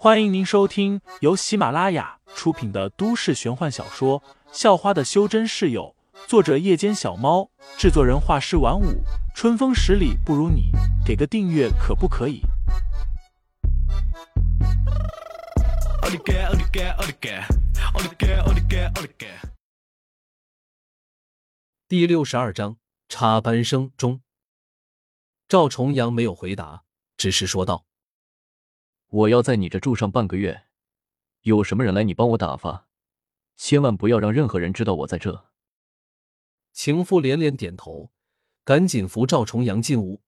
欢迎您收听由喜马拉雅出品的都市玄幻小说《校花的修真室友》，作者：夜间小猫，制作人：画师晚舞，春风十里不如你，给个订阅可不可以？第六十二章插班生中，赵重阳没有回答，只是说道。我要在你这住上半个月，有什么人来，你帮我打发，千万不要让任何人知道我在这。情妇连连点头，赶紧扶赵重阳进屋，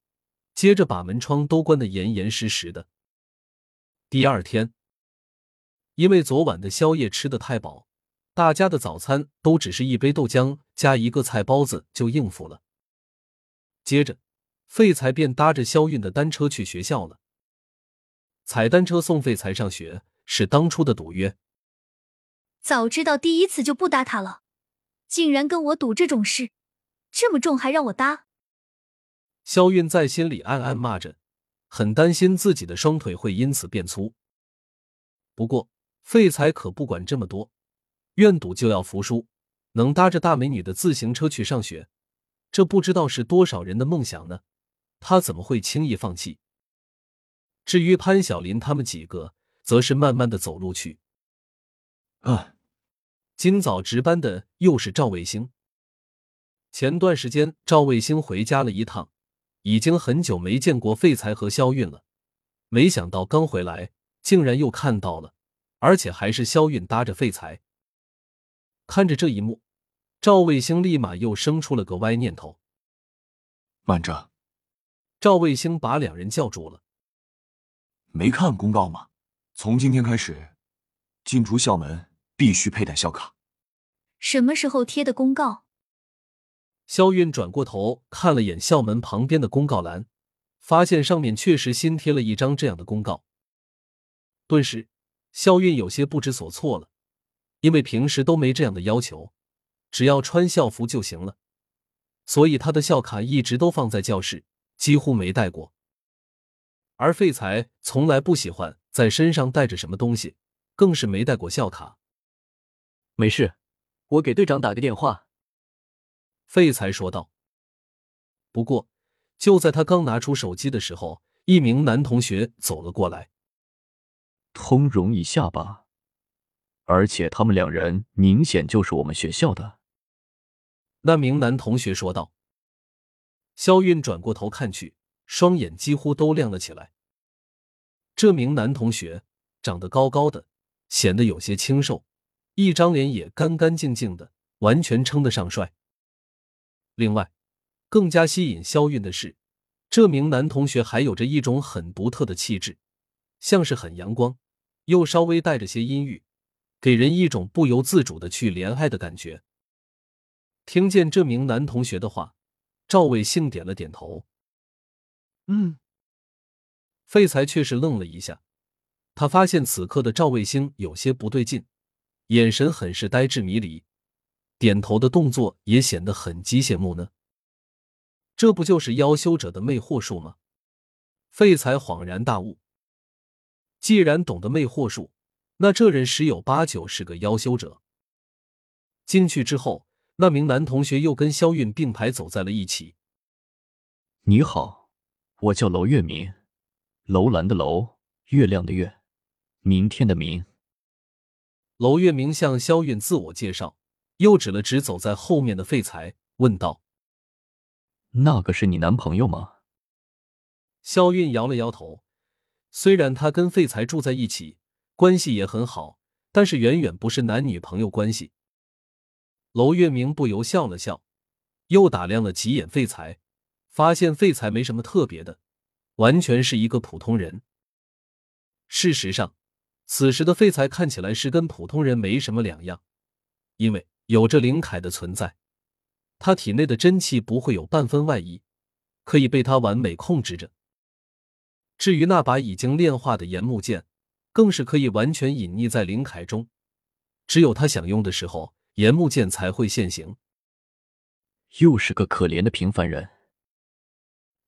接着把门窗都关得严严实实的。第二天，因为昨晚的宵夜吃得太饱，大家的早餐都只是一杯豆浆加一个菜包子就应付了。接着，废材便搭着肖韵的单车去学校了。踩单车送废材上学是当初的赌约。早知道第一次就不搭他了，竟然跟我赌这种事，这么重还让我搭。肖韵在心里暗暗骂着，很担心自己的双腿会因此变粗。不过废材可不管这么多，愿赌就要服输，能搭着大美女的自行车去上学，这不知道是多少人的梦想呢？他怎么会轻易放弃？至于潘晓林他们几个，则是慢慢的走路去。啊，今早值班的又是赵卫星。前段时间赵卫星回家了一趟，已经很久没见过废材和肖韵了。没想到刚回来，竟然又看到了，而且还是肖韵搭着废材。看着这一幕，赵卫星立马又生出了个歪念头。慢着！赵卫星把两人叫住了。没看公告吗？从今天开始，进出校门必须佩戴校卡。什么时候贴的公告？肖韵转过头看了眼校门旁边的公告栏，发现上面确实新贴了一张这样的公告。顿时，肖韵有些不知所措了，因为平时都没这样的要求，只要穿校服就行了，所以他的校卡一直都放在教室，几乎没带过。而废材从来不喜欢在身上带着什么东西，更是没带过校卡。没事，我给队长打个电话。废材说道。不过，就在他刚拿出手机的时候，一名男同学走了过来。通融一下吧，而且他们两人明显就是我们学校的。那名男同学说道。肖韵转过头看去。双眼几乎都亮了起来。这名男同学长得高高的，显得有些清瘦，一张脸也干干净净的，完全称得上帅。另外，更加吸引肖韵的是，这名男同学还有着一种很独特的气质，像是很阳光，又稍微带着些阴郁，给人一种不由自主的去怜爱的感觉。听见这名男同学的话，赵伟兴点了点头。嗯，废材却是愣了一下，他发现此刻的赵卫星有些不对劲，眼神很是呆滞迷离，点头的动作也显得很机械木讷。这不就是妖修者的魅惑术吗？废材恍然大悟，既然懂得魅惑术，那这人十有八九是个妖修者。进去之后，那名男同学又跟肖韵并排走在了一起。你好。我叫楼月明，楼兰的楼，月亮的月，明天的明。楼月明向萧韵自我介绍，又指了指走在后面的废材，问道：“那个是你男朋友吗？”萧韵摇了摇头，虽然他跟废材住在一起，关系也很好，但是远远不是男女朋友关系。楼月明不由笑了笑，又打量了几眼废材。发现废材没什么特别的，完全是一个普通人。事实上，此时的废材看起来是跟普通人没什么两样，因为有着灵铠的存在，他体内的真气不会有半分外溢，可以被他完美控制着。至于那把已经炼化的岩木剑，更是可以完全隐匿在灵铠中，只有他想用的时候，岩木剑才会现形。又是个可怜的平凡人。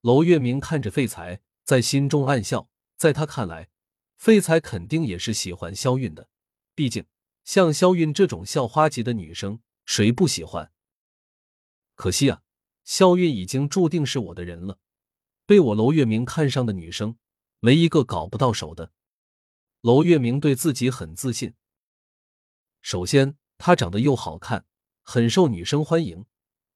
娄月明看着废材，在心中暗笑。在他看来，废材肯定也是喜欢肖韵的，毕竟像肖韵这种校花级的女生，谁不喜欢？可惜啊，肖韵已经注定是我的人了。被我楼月明看上的女生，没一个搞不到手的。楼月明对自己很自信。首先，她长得又好看，很受女生欢迎，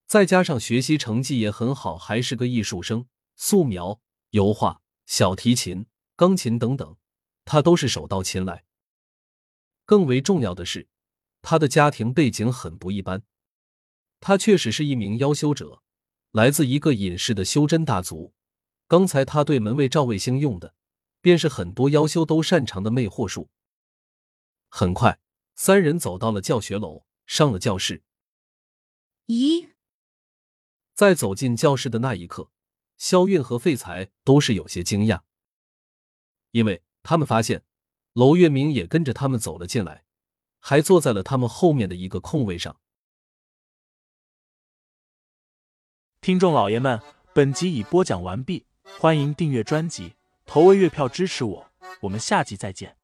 再加上学习成绩也很好，还是个艺术生，素描、油画、小提琴、钢琴等等。他都是手到擒来。更为重要的是，他的家庭背景很不一般。他确实是一名妖修者，来自一个隐世的修真大族。刚才他对门卫赵卫星用的，便是很多妖修都擅长的魅惑术。很快，三人走到了教学楼，上了教室。咦，在走进教室的那一刻，肖韵和废材都是有些惊讶，因为。他们发现，娄月明也跟着他们走了进来，还坐在了他们后面的一个空位上。听众老爷们，本集已播讲完毕，欢迎订阅专辑，投喂月票支持我，我们下集再见。